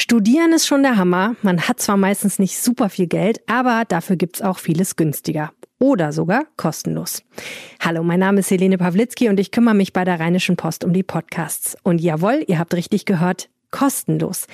Studieren ist schon der Hammer. Man hat zwar meistens nicht super viel Geld, aber dafür gibt's auch vieles günstiger. Oder sogar kostenlos. Hallo, mein Name ist Helene Pawlitzki und ich kümmere mich bei der Rheinischen Post um die Podcasts. Und jawohl, ihr habt richtig gehört, kostenlos.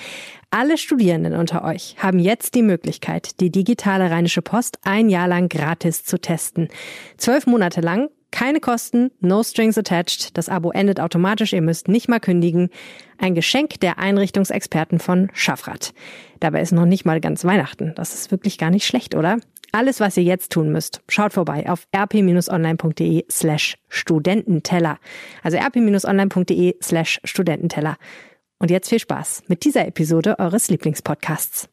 Alle Studierenden unter euch haben jetzt die Möglichkeit, die digitale Rheinische Post ein Jahr lang gratis zu testen. Zwölf Monate lang keine Kosten, no strings attached. Das Abo endet automatisch, ihr müsst nicht mal kündigen. Ein Geschenk der Einrichtungsexperten von Schaffrat. Dabei ist noch nicht mal ganz Weihnachten. Das ist wirklich gar nicht schlecht, oder? Alles, was ihr jetzt tun müsst, schaut vorbei auf rp-online.de slash Studententeller. Also rp-online.de slash Studententeller. Und jetzt viel Spaß mit dieser Episode eures Lieblingspodcasts.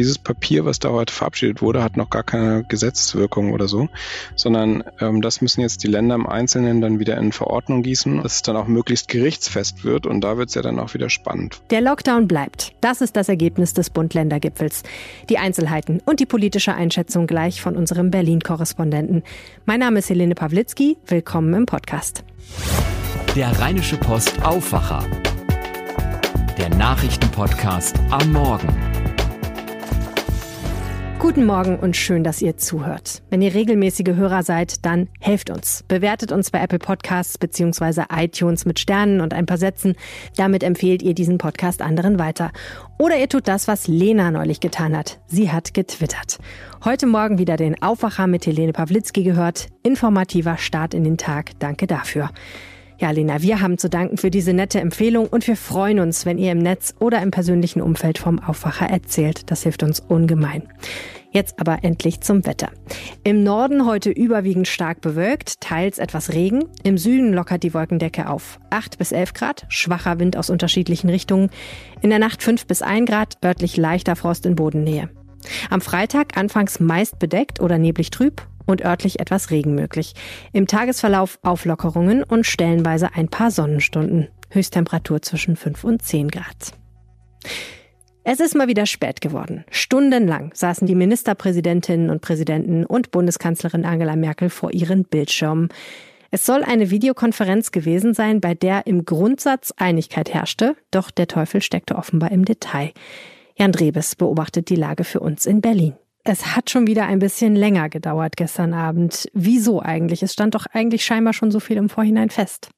Dieses Papier, was da heute verabschiedet wurde, hat noch gar keine Gesetzeswirkung oder so, sondern ähm, das müssen jetzt die Länder im Einzelnen dann wieder in Verordnung gießen, dass es dann auch möglichst gerichtsfest wird und da wird es ja dann auch wieder spannend. Der Lockdown bleibt. Das ist das Ergebnis des Bund-Länder-Gipfels. Die Einzelheiten und die politische Einschätzung gleich von unserem Berlin-Korrespondenten. Mein Name ist Helene Pawlitzki. Willkommen im Podcast. Der Rheinische Post Aufwacher. Der Nachrichtenpodcast am Morgen. Guten Morgen und schön, dass ihr zuhört. Wenn ihr regelmäßige Hörer seid, dann helft uns. Bewertet uns bei Apple Podcasts bzw. iTunes mit Sternen und ein paar Sätzen. Damit empfehlt ihr diesen Podcast anderen weiter. Oder ihr tut das, was Lena neulich getan hat. Sie hat getwittert. Heute Morgen wieder den Aufwacher mit Helene Pawlitzki gehört. Informativer Start in den Tag. Danke dafür. Ja, Lena, wir haben zu danken für diese nette Empfehlung und wir freuen uns, wenn ihr im Netz oder im persönlichen Umfeld vom Aufwacher erzählt. Das hilft uns ungemein. Jetzt aber endlich zum Wetter. Im Norden heute überwiegend stark bewölkt, teils etwas Regen. Im Süden lockert die Wolkendecke auf 8 bis 11 Grad, schwacher Wind aus unterschiedlichen Richtungen. In der Nacht 5 bis 1 Grad, örtlich leichter Frost in Bodennähe. Am Freitag anfangs meist bedeckt oder neblig trüb und örtlich etwas Regen möglich. Im Tagesverlauf Auflockerungen und stellenweise ein paar Sonnenstunden. Höchsttemperatur zwischen 5 und 10 Grad. Es ist mal wieder spät geworden. Stundenlang saßen die Ministerpräsidentinnen und Präsidenten und Bundeskanzlerin Angela Merkel vor ihren Bildschirmen. Es soll eine Videokonferenz gewesen sein, bei der im Grundsatz Einigkeit herrschte, doch der Teufel steckte offenbar im Detail. Jan Drebes beobachtet die Lage für uns in Berlin. Es hat schon wieder ein bisschen länger gedauert gestern Abend. Wieso eigentlich? Es stand doch eigentlich scheinbar schon so viel im Vorhinein fest.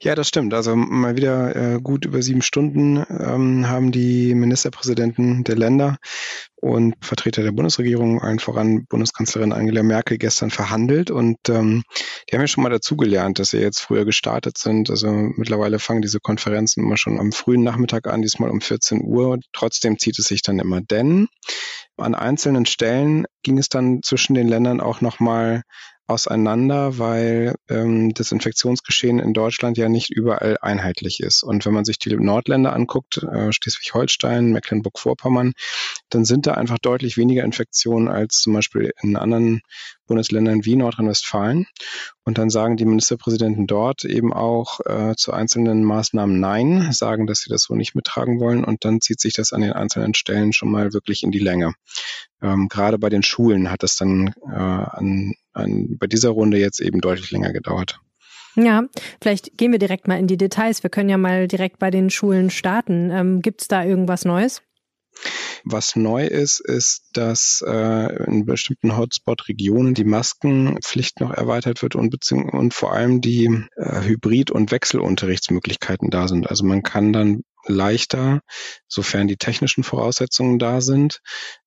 Ja, das stimmt. Also mal wieder äh, gut über sieben Stunden ähm, haben die Ministerpräsidenten der Länder und Vertreter der Bundesregierung, allen voran Bundeskanzlerin Angela Merkel, gestern verhandelt. Und ähm, die haben ja schon mal dazugelernt, dass sie jetzt früher gestartet sind. Also mittlerweile fangen diese Konferenzen immer schon am frühen Nachmittag an, diesmal um 14 Uhr. Trotzdem zieht es sich dann immer. Denn an einzelnen Stellen ging es dann zwischen den Ländern auch nochmal auseinander, weil ähm, das Infektionsgeschehen in Deutschland ja nicht überall einheitlich ist. Und wenn man sich die Nordländer anguckt, äh, Schleswig-Holstein, Mecklenburg-Vorpommern, dann sind da einfach deutlich weniger Infektionen als zum Beispiel in anderen Bundesländern wie Nordrhein-Westfalen. Und dann sagen die Ministerpräsidenten dort eben auch äh, zu einzelnen Maßnahmen Nein, sagen, dass sie das so nicht mittragen wollen. Und dann zieht sich das an den einzelnen Stellen schon mal wirklich in die Länge. Ähm, gerade bei den Schulen hat es dann äh, an, an, bei dieser Runde jetzt eben deutlich länger gedauert. Ja, vielleicht gehen wir direkt mal in die Details. Wir können ja mal direkt bei den Schulen starten. Ähm, Gibt es da irgendwas Neues? Was neu ist, ist, dass äh, in bestimmten Hotspot-Regionen die Maskenpflicht noch erweitert wird und, und vor allem die äh, Hybrid- und Wechselunterrichtsmöglichkeiten da sind. Also man kann dann leichter, sofern die technischen Voraussetzungen da sind,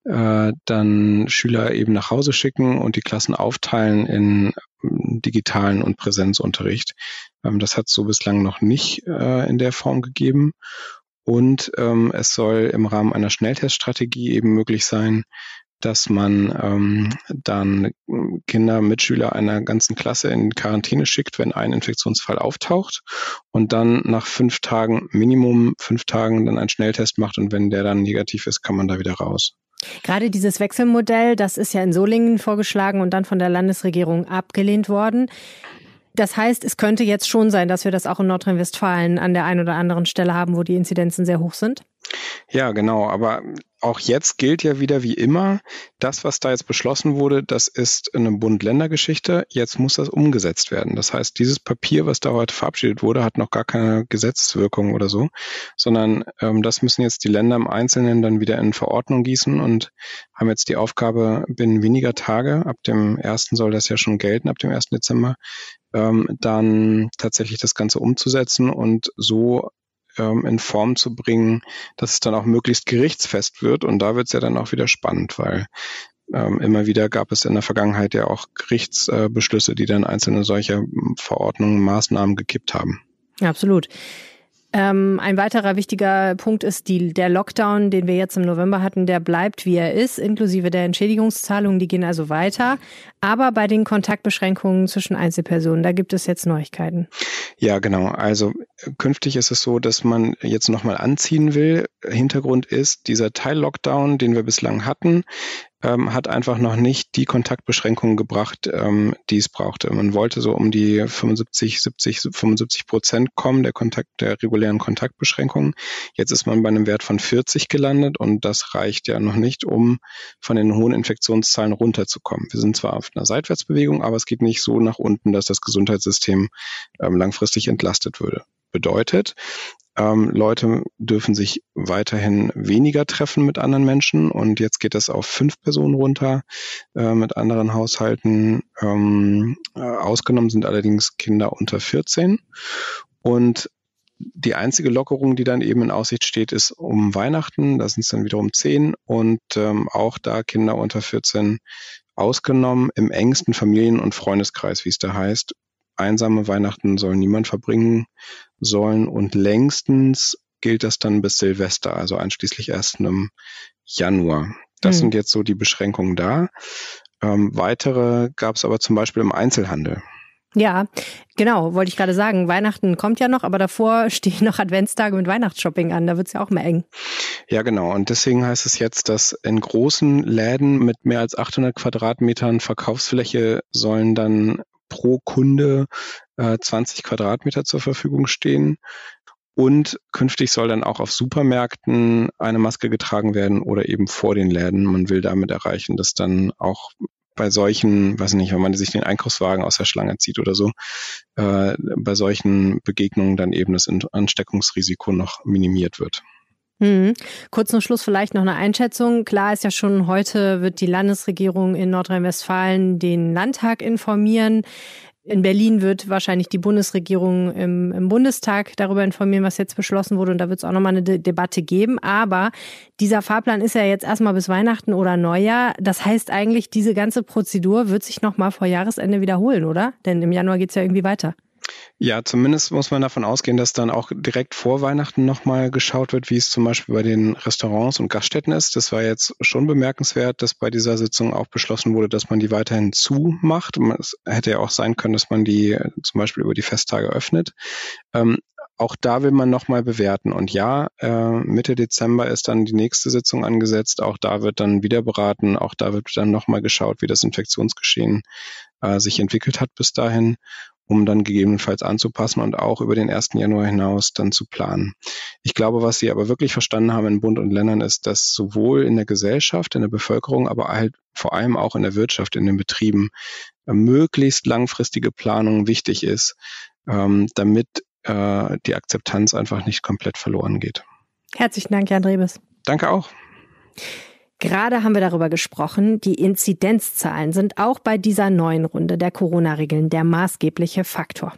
äh, dann Schüler eben nach Hause schicken und die Klassen aufteilen in ähm, digitalen und Präsenzunterricht. Ähm, das hat es so bislang noch nicht äh, in der Form gegeben. Und ähm, es soll im Rahmen einer Schnellteststrategie eben möglich sein, dass man ähm, dann Kinder, Mitschüler einer ganzen Klasse in Quarantäne schickt, wenn ein Infektionsfall auftaucht und dann nach fünf Tagen, Minimum fünf Tagen, dann einen Schnelltest macht und wenn der dann negativ ist, kann man da wieder raus. Gerade dieses Wechselmodell, das ist ja in Solingen vorgeschlagen und dann von der Landesregierung abgelehnt worden. Das heißt, es könnte jetzt schon sein, dass wir das auch in Nordrhein-Westfalen an der einen oder anderen Stelle haben, wo die Inzidenzen sehr hoch sind? Ja, genau. Aber auch jetzt gilt ja wieder wie immer, das, was da jetzt beschlossen wurde, das ist eine Bund-Länder-Geschichte. Jetzt muss das umgesetzt werden. Das heißt, dieses Papier, was da heute verabschiedet wurde, hat noch gar keine Gesetzeswirkung oder so, sondern ähm, das müssen jetzt die Länder im Einzelnen dann wieder in Verordnung gießen und haben jetzt die Aufgabe, binnen weniger Tage, ab dem ersten soll das ja schon gelten, ab dem 1. Dezember, ähm, dann tatsächlich das Ganze umzusetzen und so ähm, in Form zu bringen, dass es dann auch möglichst gerichtsfest wird. Und da wird es ja dann auch wieder spannend, weil ähm, immer wieder gab es in der Vergangenheit ja auch Gerichtsbeschlüsse, die dann einzelne solcher Verordnungen, Maßnahmen gekippt haben. Absolut. Ähm, ein weiterer wichtiger Punkt ist die, der Lockdown, den wir jetzt im November hatten, der bleibt wie er ist, inklusive der Entschädigungszahlungen, die gehen also weiter. Aber bei den Kontaktbeschränkungen zwischen Einzelpersonen, da gibt es jetzt Neuigkeiten. Ja, genau. Also künftig ist es so, dass man jetzt nochmal anziehen will. Hintergrund ist dieser Teil-Lockdown, den wir bislang hatten, ähm, hat einfach noch nicht die Kontaktbeschränkungen gebracht, ähm, die es brauchte. Man wollte so um die 75, 70, 75 Prozent kommen der Kontakt, der regulären Kontaktbeschränkungen. Jetzt ist man bei einem Wert von 40 gelandet und das reicht ja noch nicht, um von den hohen Infektionszahlen runterzukommen. Wir sind zwar auf einer Seitwärtsbewegung, aber es geht nicht so nach unten, dass das Gesundheitssystem ähm, langfristig entlastet würde. Bedeutet, ähm, Leute dürfen sich weiterhin weniger treffen mit anderen Menschen und jetzt geht das auf fünf Personen runter äh, mit anderen Haushalten. Ähm, äh, ausgenommen sind allerdings Kinder unter 14 und die einzige Lockerung, die dann eben in Aussicht steht, ist um Weihnachten. Da sind es dann wiederum zehn und ähm, auch da Kinder unter 14 ausgenommen im engsten Familien- und Freundeskreis, wie es da heißt. Einsame Weihnachten soll niemand verbringen sollen und längstens gilt das dann bis Silvester, also einschließlich erst im Januar. Das mhm. sind jetzt so die Beschränkungen da. Ähm, weitere gab es aber zum Beispiel im Einzelhandel. Ja, genau, wollte ich gerade sagen. Weihnachten kommt ja noch, aber davor stehen noch Adventstage mit Weihnachtsshopping an. Da wird es ja auch mehr eng. Ja, genau. Und deswegen heißt es jetzt, dass in großen Läden mit mehr als 800 Quadratmetern Verkaufsfläche sollen dann pro Kunde äh, 20 Quadratmeter zur Verfügung stehen. Und künftig soll dann auch auf Supermärkten eine Maske getragen werden oder eben vor den Läden. Man will damit erreichen, dass dann auch bei solchen, weiß nicht, wenn man sich den Einkaufswagen aus der Schlange zieht oder so, äh, bei solchen Begegnungen dann eben das Ansteckungsrisiko noch minimiert wird. Mhm. Kurz zum Schluss vielleicht noch eine Einschätzung. Klar ist ja schon, heute wird die Landesregierung in Nordrhein-Westfalen den Landtag informieren. In Berlin wird wahrscheinlich die Bundesregierung im, im, Bundestag darüber informieren, was jetzt beschlossen wurde. Und da wird es auch nochmal eine De Debatte geben. Aber dieser Fahrplan ist ja jetzt erstmal bis Weihnachten oder Neujahr. Das heißt eigentlich, diese ganze Prozedur wird sich nochmal vor Jahresende wiederholen, oder? Denn im Januar geht es ja irgendwie weiter. Ja, zumindest muss man davon ausgehen, dass dann auch direkt vor Weihnachten nochmal geschaut wird, wie es zum Beispiel bei den Restaurants und Gaststätten ist. Das war jetzt schon bemerkenswert, dass bei dieser Sitzung auch beschlossen wurde, dass man die weiterhin zumacht. Es hätte ja auch sein können, dass man die äh, zum Beispiel über die Festtage öffnet. Ähm, auch da will man nochmal bewerten. Und ja, äh, Mitte Dezember ist dann die nächste Sitzung angesetzt. Auch da wird dann wieder beraten. Auch da wird dann nochmal geschaut, wie das Infektionsgeschehen äh, sich entwickelt hat bis dahin um dann gegebenenfalls anzupassen und auch über den 1. Januar hinaus dann zu planen. Ich glaube, was Sie aber wirklich verstanden haben in Bund und Ländern ist, dass sowohl in der Gesellschaft, in der Bevölkerung, aber halt vor allem auch in der Wirtschaft, in den Betrieben äh, möglichst langfristige Planung wichtig ist, ähm, damit äh, die Akzeptanz einfach nicht komplett verloren geht. Herzlichen Dank, Jan Drebes. Danke auch. Gerade haben wir darüber gesprochen, die Inzidenzzahlen sind auch bei dieser neuen Runde der Corona-Regeln der maßgebliche Faktor.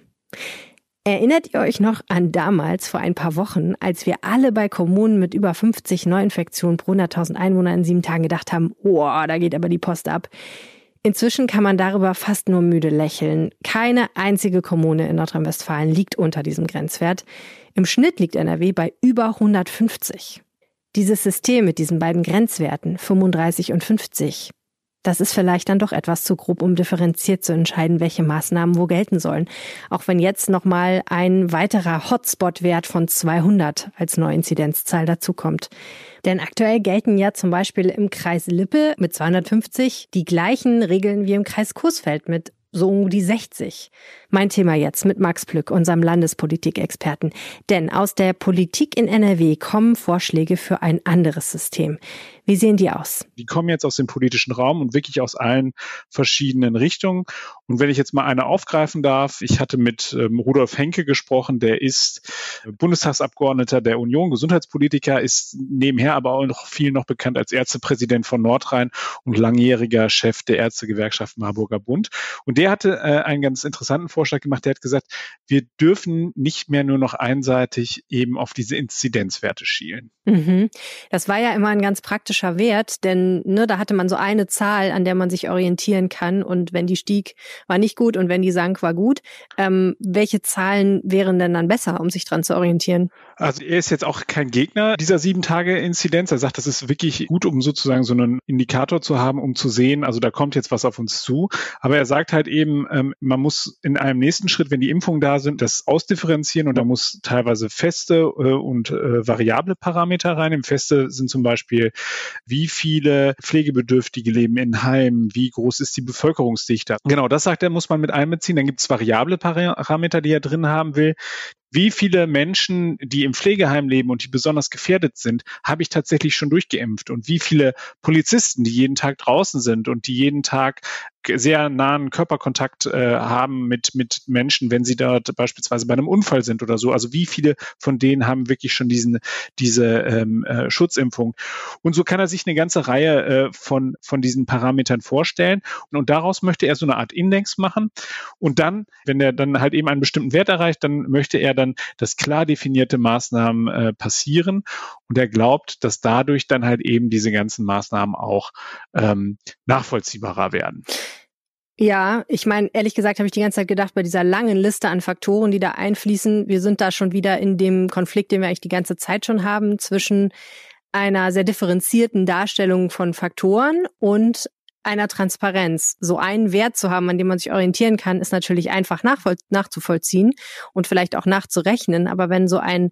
Erinnert ihr euch noch an damals vor ein paar Wochen, als wir alle bei Kommunen mit über 50 Neuinfektionen pro 100.000 Einwohner in sieben Tagen gedacht haben, oh, da geht aber die Post ab. Inzwischen kann man darüber fast nur müde lächeln. Keine einzige Kommune in Nordrhein-Westfalen liegt unter diesem Grenzwert. Im Schnitt liegt NRW bei über 150. Dieses System mit diesen beiden Grenzwerten 35 und 50, das ist vielleicht dann doch etwas zu grob, um differenziert zu entscheiden, welche Maßnahmen wo gelten sollen. Auch wenn jetzt nochmal ein weiterer Hotspot-Wert von 200 als Neuinzidenzzahl dazukommt. Denn aktuell gelten ja zum Beispiel im Kreis Lippe mit 250 die gleichen Regeln wie im Kreis Coesfeld mit so um die 60. Mein Thema jetzt mit Max Plück, unserem Landespolitikexperten. Denn aus der Politik in NRW kommen Vorschläge für ein anderes System. Wie sehen die aus? Die kommen jetzt aus dem politischen Raum und wirklich aus allen verschiedenen Richtungen. Und wenn ich jetzt mal eine aufgreifen darf, ich hatte mit ähm, Rudolf Henke gesprochen, der ist Bundestagsabgeordneter der Union, Gesundheitspolitiker, ist nebenher aber auch noch viel noch bekannt als Ärztepräsident von Nordrhein und langjähriger Chef der Ärztegewerkschaft Marburger Bund. Und der hatte äh, einen ganz interessanten Vorschlag gemacht. Der hat gesagt, wir dürfen nicht mehr nur noch einseitig eben auf diese Inzidenzwerte schielen. Mhm. Das war ja immer ein ganz praktischer Wert, denn ne, da hatte man so eine Zahl, an der man sich orientieren kann. Und wenn die stieg, war nicht gut und wenn die sank, war gut. Ähm, welche Zahlen wären denn dann besser, um sich dran zu orientieren? Also er ist jetzt auch kein Gegner dieser sieben Tage Inzidenz. Er sagt, das ist wirklich gut, um sozusagen so einen Indikator zu haben, um zu sehen, also da kommt jetzt was auf uns zu. Aber er sagt halt eben, ähm, man muss in einem nächsten Schritt, wenn die Impfungen da sind, das ausdifferenzieren und da muss teilweise feste äh, und äh, variable Parameter rein. Im Feste sind zum Beispiel, wie viele Pflegebedürftige leben in Heimen, wie groß ist die Bevölkerungsdichte. Genau, das sagt er, muss man mit einbeziehen. Dann gibt es variable Parameter, die er drin haben will wie viele Menschen, die im Pflegeheim leben und die besonders gefährdet sind, habe ich tatsächlich schon durchgeimpft und wie viele Polizisten, die jeden Tag draußen sind und die jeden Tag sehr nahen Körperkontakt äh, haben mit, mit Menschen, wenn sie dort beispielsweise bei einem Unfall sind oder so. Also wie viele von denen haben wirklich schon diesen, diese ähm, äh, Schutzimpfung? Und so kann er sich eine ganze Reihe äh, von, von diesen Parametern vorstellen. Und, und daraus möchte er so eine Art Index machen. Und dann, wenn er dann halt eben einen bestimmten Wert erreicht, dann möchte er dann, dass klar definierte Maßnahmen äh, passieren. Und er glaubt, dass dadurch dann halt eben diese ganzen Maßnahmen auch ähm, nachvollziehbarer werden. Ja, ich meine, ehrlich gesagt habe ich die ganze Zeit gedacht, bei dieser langen Liste an Faktoren, die da einfließen, wir sind da schon wieder in dem Konflikt, den wir eigentlich die ganze Zeit schon haben, zwischen einer sehr differenzierten Darstellung von Faktoren und einer Transparenz. So einen Wert zu haben, an dem man sich orientieren kann, ist natürlich einfach nachzuvollziehen und vielleicht auch nachzurechnen. Aber wenn so ein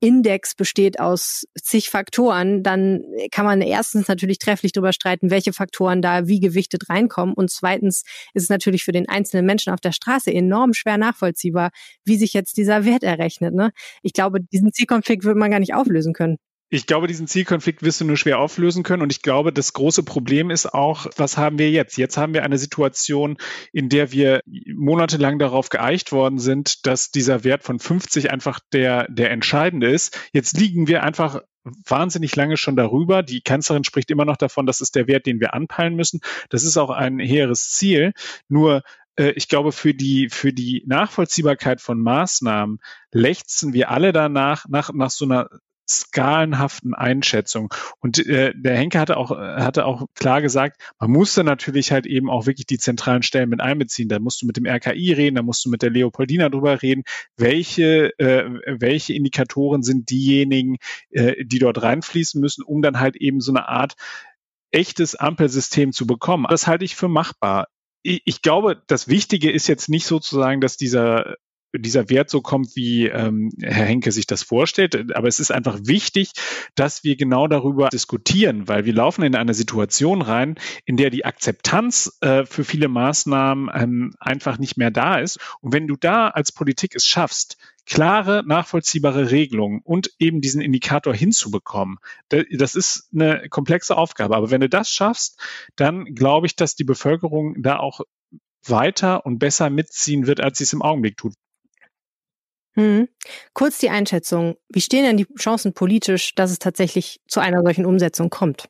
Index besteht aus zig Faktoren, dann kann man erstens natürlich trefflich darüber streiten, welche Faktoren da wie gewichtet reinkommen. Und zweitens ist es natürlich für den einzelnen Menschen auf der Straße enorm schwer nachvollziehbar, wie sich jetzt dieser Wert errechnet. Ne? Ich glaube, diesen Zielkonflikt würde man gar nicht auflösen können. Ich glaube, diesen Zielkonflikt wirst du nur schwer auflösen können. Und ich glaube, das große Problem ist auch, was haben wir jetzt? Jetzt haben wir eine Situation, in der wir monatelang darauf geeicht worden sind, dass dieser Wert von 50 einfach der, der entscheidende ist. Jetzt liegen wir einfach wahnsinnig lange schon darüber. Die Kanzlerin spricht immer noch davon, das ist der Wert, den wir anpeilen müssen. Das ist auch ein hehres Ziel. Nur äh, ich glaube, für die, für die Nachvollziehbarkeit von Maßnahmen lechzen wir alle danach, nach, nach so einer skalenhaften Einschätzung. Und äh, der Henke hatte auch, hatte auch klar gesagt, man musste natürlich halt eben auch wirklich die zentralen Stellen mit einbeziehen. Da musst du mit dem RKI reden, da musst du mit der Leopoldina drüber reden, welche, äh, welche Indikatoren sind diejenigen, äh, die dort reinfließen müssen, um dann halt eben so eine Art echtes Ampelsystem zu bekommen. Das halte ich für machbar ich glaube, das Wichtige ist jetzt nicht sozusagen, dass dieser dieser Wert so kommt, wie ähm, Herr Henke sich das vorstellt. Aber es ist einfach wichtig, dass wir genau darüber diskutieren, weil wir laufen in eine Situation rein, in der die Akzeptanz äh, für viele Maßnahmen ähm, einfach nicht mehr da ist. Und wenn du da als Politik es schaffst, klare, nachvollziehbare Regelungen und eben diesen Indikator hinzubekommen. Das ist eine komplexe Aufgabe. Aber wenn du das schaffst, dann glaube ich, dass die Bevölkerung da auch weiter und besser mitziehen wird, als sie es im Augenblick tut. Hm. Kurz die Einschätzung. Wie stehen denn die Chancen politisch, dass es tatsächlich zu einer solchen Umsetzung kommt?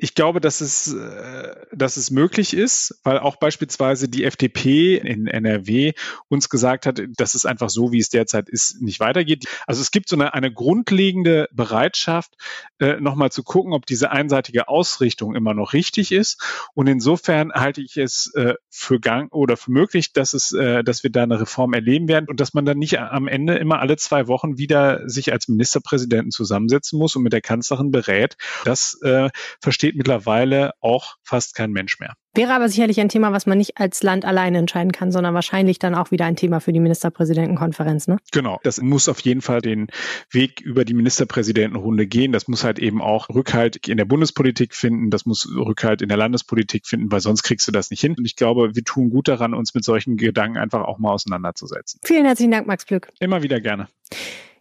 Ich glaube, dass es, äh, dass es möglich ist, weil auch beispielsweise die FDP in NRW uns gesagt hat, dass es einfach so, wie es derzeit ist, nicht weitergeht. Also es gibt so eine, eine grundlegende Bereitschaft, äh, nochmal zu gucken, ob diese einseitige Ausrichtung immer noch richtig ist. Und insofern halte ich es äh, für gang oder für möglich, dass es, dass wir da eine Reform erleben werden und dass man dann nicht am Ende immer alle zwei Wochen wieder sich als Ministerpräsidenten zusammensetzen muss und mit der Kanzlerin berät. Das äh, versteht versteht mittlerweile auch fast kein Mensch mehr. Wäre aber sicherlich ein Thema, was man nicht als Land alleine entscheiden kann, sondern wahrscheinlich dann auch wieder ein Thema für die Ministerpräsidentenkonferenz. Ne? Genau, das muss auf jeden Fall den Weg über die Ministerpräsidentenrunde gehen. Das muss halt eben auch Rückhalt in der Bundespolitik finden, das muss Rückhalt in der Landespolitik finden, weil sonst kriegst du das nicht hin. Und ich glaube, wir tun gut daran, uns mit solchen Gedanken einfach auch mal auseinanderzusetzen. Vielen herzlichen Dank, Max Glück. Immer wieder gerne.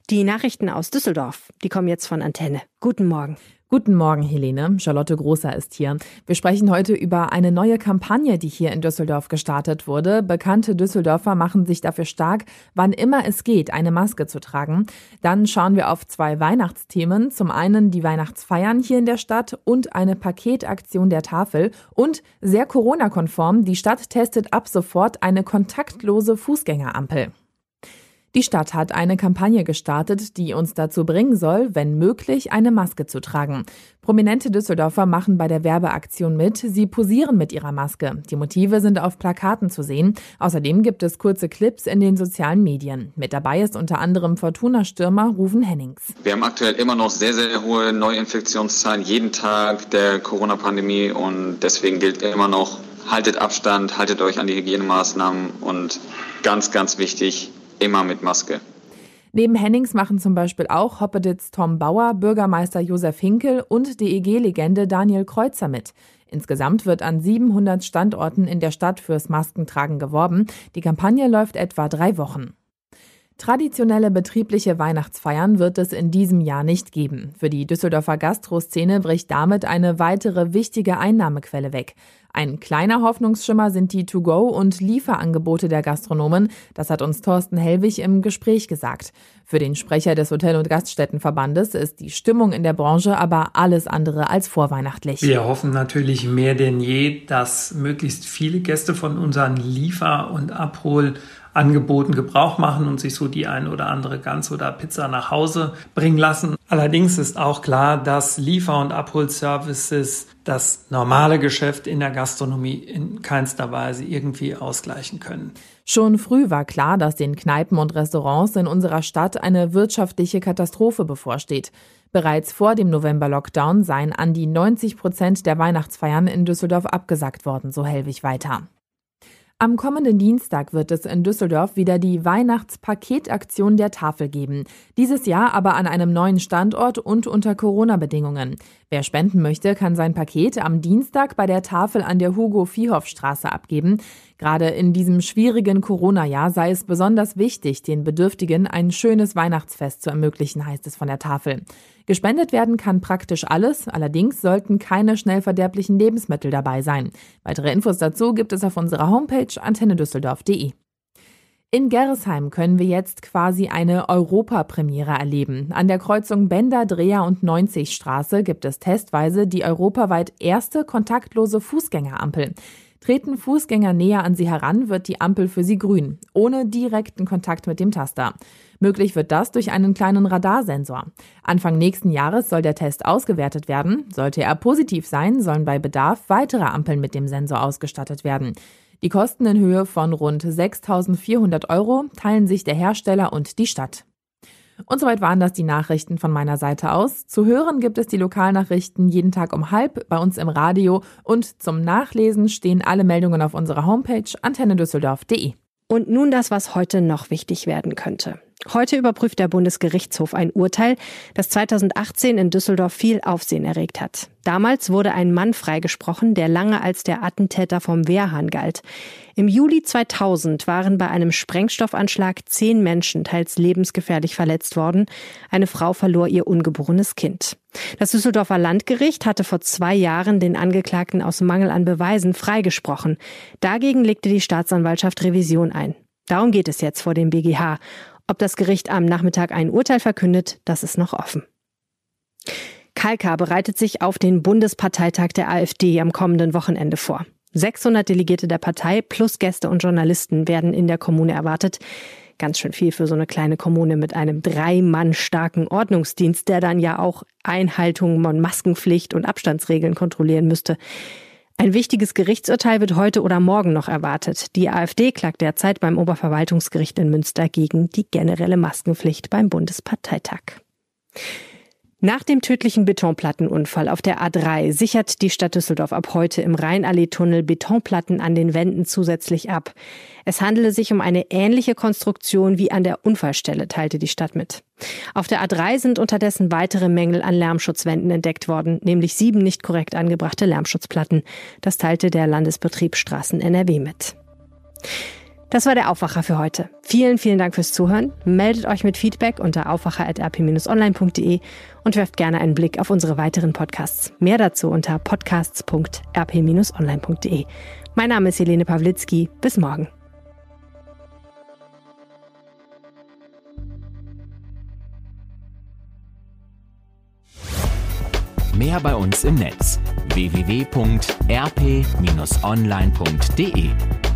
Die Nachrichten aus Düsseldorf, die kommen jetzt von Antenne. Guten Morgen. Guten Morgen, Helene. Charlotte Großer ist hier. Wir sprechen heute über eine neue Kampagne, die hier in Düsseldorf gestartet wurde. Bekannte Düsseldorfer machen sich dafür stark, wann immer es geht, eine Maske zu tragen. Dann schauen wir auf zwei Weihnachtsthemen. Zum einen die Weihnachtsfeiern hier in der Stadt und eine Paketaktion der Tafel. Und sehr Corona-konform, die Stadt testet ab sofort eine kontaktlose Fußgängerampel. Die Stadt hat eine Kampagne gestartet, die uns dazu bringen soll, wenn möglich, eine Maske zu tragen. Prominente Düsseldorfer machen bei der Werbeaktion mit. Sie posieren mit ihrer Maske. Die Motive sind auf Plakaten zu sehen. Außerdem gibt es kurze Clips in den sozialen Medien. Mit dabei ist unter anderem Fortuna-Stürmer Ruven Hennings. Wir haben aktuell immer noch sehr, sehr hohe Neuinfektionszahlen jeden Tag der Corona-Pandemie und deswegen gilt immer noch, haltet Abstand, haltet euch an die Hygienemaßnahmen und ganz, ganz wichtig, immer mit Maske. Neben Hennings machen zum Beispiel auch Hoppeditz Tom Bauer, Bürgermeister Josef Hinkel und DEG-Legende Daniel Kreuzer mit. Insgesamt wird an 700 Standorten in der Stadt fürs Maskentragen geworben. Die Kampagne läuft etwa drei Wochen. Traditionelle betriebliche Weihnachtsfeiern wird es in diesem Jahr nicht geben. Für die Düsseldorfer Gastroszene bricht damit eine weitere wichtige Einnahmequelle weg. Ein kleiner Hoffnungsschimmer sind die To-Go- und Lieferangebote der Gastronomen. Das hat uns Thorsten Hellwig im Gespräch gesagt. Für den Sprecher des Hotel- und Gaststättenverbandes ist die Stimmung in der Branche aber alles andere als vorweihnachtlich. Wir hoffen natürlich mehr denn je, dass möglichst viele Gäste von unseren Liefer- und Abhol Angeboten Gebrauch machen und sich so die ein oder andere Gans oder Pizza nach Hause bringen lassen. Allerdings ist auch klar, dass Liefer- und Abholservices das normale Geschäft in der Gastronomie in keinster Weise irgendwie ausgleichen können. Schon früh war klar, dass den Kneipen und Restaurants in unserer Stadt eine wirtschaftliche Katastrophe bevorsteht. Bereits vor dem November-Lockdown seien an die 90 Prozent der Weihnachtsfeiern in Düsseldorf abgesagt worden, so Hellwig weiter. Am kommenden Dienstag wird es in Düsseldorf wieder die Weihnachtspaketaktion der Tafel geben. Dieses Jahr aber an einem neuen Standort und unter Corona-Bedingungen. Wer spenden möchte, kann sein Paket am Dienstag bei der Tafel an der Hugo-Viehhoff-Straße abgeben. Gerade in diesem schwierigen Corona-Jahr sei es besonders wichtig, den Bedürftigen ein schönes Weihnachtsfest zu ermöglichen, heißt es von der Tafel. Gespendet werden kann praktisch alles, allerdings sollten keine schnell verderblichen Lebensmittel dabei sein. Weitere Infos dazu gibt es auf unserer Homepage antennedüsseldorf.de. In Gerresheim können wir jetzt quasi eine Europapremiere erleben. An der Kreuzung Bender, Dreher und 90 Straße gibt es testweise die europaweit erste kontaktlose Fußgängerampel. Treten Fußgänger näher an sie heran, wird die Ampel für sie grün, ohne direkten Kontakt mit dem Taster. Möglich wird das durch einen kleinen Radarsensor. Anfang nächsten Jahres soll der Test ausgewertet werden. Sollte er positiv sein, sollen bei Bedarf weitere Ampeln mit dem Sensor ausgestattet werden. Die Kosten in Höhe von rund 6.400 Euro teilen sich der Hersteller und die Stadt. Und soweit waren das die Nachrichten von meiner Seite aus. Zu hören gibt es die Lokalnachrichten jeden Tag um halb bei uns im Radio und zum Nachlesen stehen alle Meldungen auf unserer Homepage antennedüsseldorf.de. Und nun das, was heute noch wichtig werden könnte. Heute überprüft der Bundesgerichtshof ein Urteil, das 2018 in Düsseldorf viel Aufsehen erregt hat. Damals wurde ein Mann freigesprochen, der lange als der Attentäter vom Wehrhahn galt. Im Juli 2000 waren bei einem Sprengstoffanschlag zehn Menschen teils lebensgefährlich verletzt worden. Eine Frau verlor ihr ungeborenes Kind. Das Düsseldorfer Landgericht hatte vor zwei Jahren den Angeklagten aus Mangel an Beweisen freigesprochen. Dagegen legte die Staatsanwaltschaft Revision ein. Darum geht es jetzt vor dem BGH. Ob das Gericht am Nachmittag ein Urteil verkündet, das ist noch offen. Kalka bereitet sich auf den Bundesparteitag der AfD am kommenden Wochenende vor. 600 Delegierte der Partei plus Gäste und Journalisten werden in der Kommune erwartet. Ganz schön viel für so eine kleine Kommune mit einem drei Mann starken Ordnungsdienst, der dann ja auch Einhaltung von Maskenpflicht und Abstandsregeln kontrollieren müsste. Ein wichtiges Gerichtsurteil wird heute oder morgen noch erwartet. Die AfD klagt derzeit beim Oberverwaltungsgericht in Münster gegen die generelle Maskenpflicht beim Bundesparteitag. Nach dem tödlichen Betonplattenunfall auf der A3 sichert die Stadt Düsseldorf ab heute im Rheinallee-Tunnel Betonplatten an den Wänden zusätzlich ab. Es handele sich um eine ähnliche Konstruktion wie an der Unfallstelle, teilte die Stadt mit. Auf der A3 sind unterdessen weitere Mängel an Lärmschutzwänden entdeckt worden, nämlich sieben nicht korrekt angebrachte Lärmschutzplatten. Das teilte der Landesbetrieb Straßen NRW mit. Das war der Aufwacher für heute. Vielen, vielen Dank fürs Zuhören. Meldet euch mit Feedback unter aufwacher.rp-online.de und werft gerne einen Blick auf unsere weiteren Podcasts. Mehr dazu unter podcasts.rp-online.de. Mein Name ist Helene Pawlitzki. Bis morgen. Mehr bei uns im Netz www.rp-online.de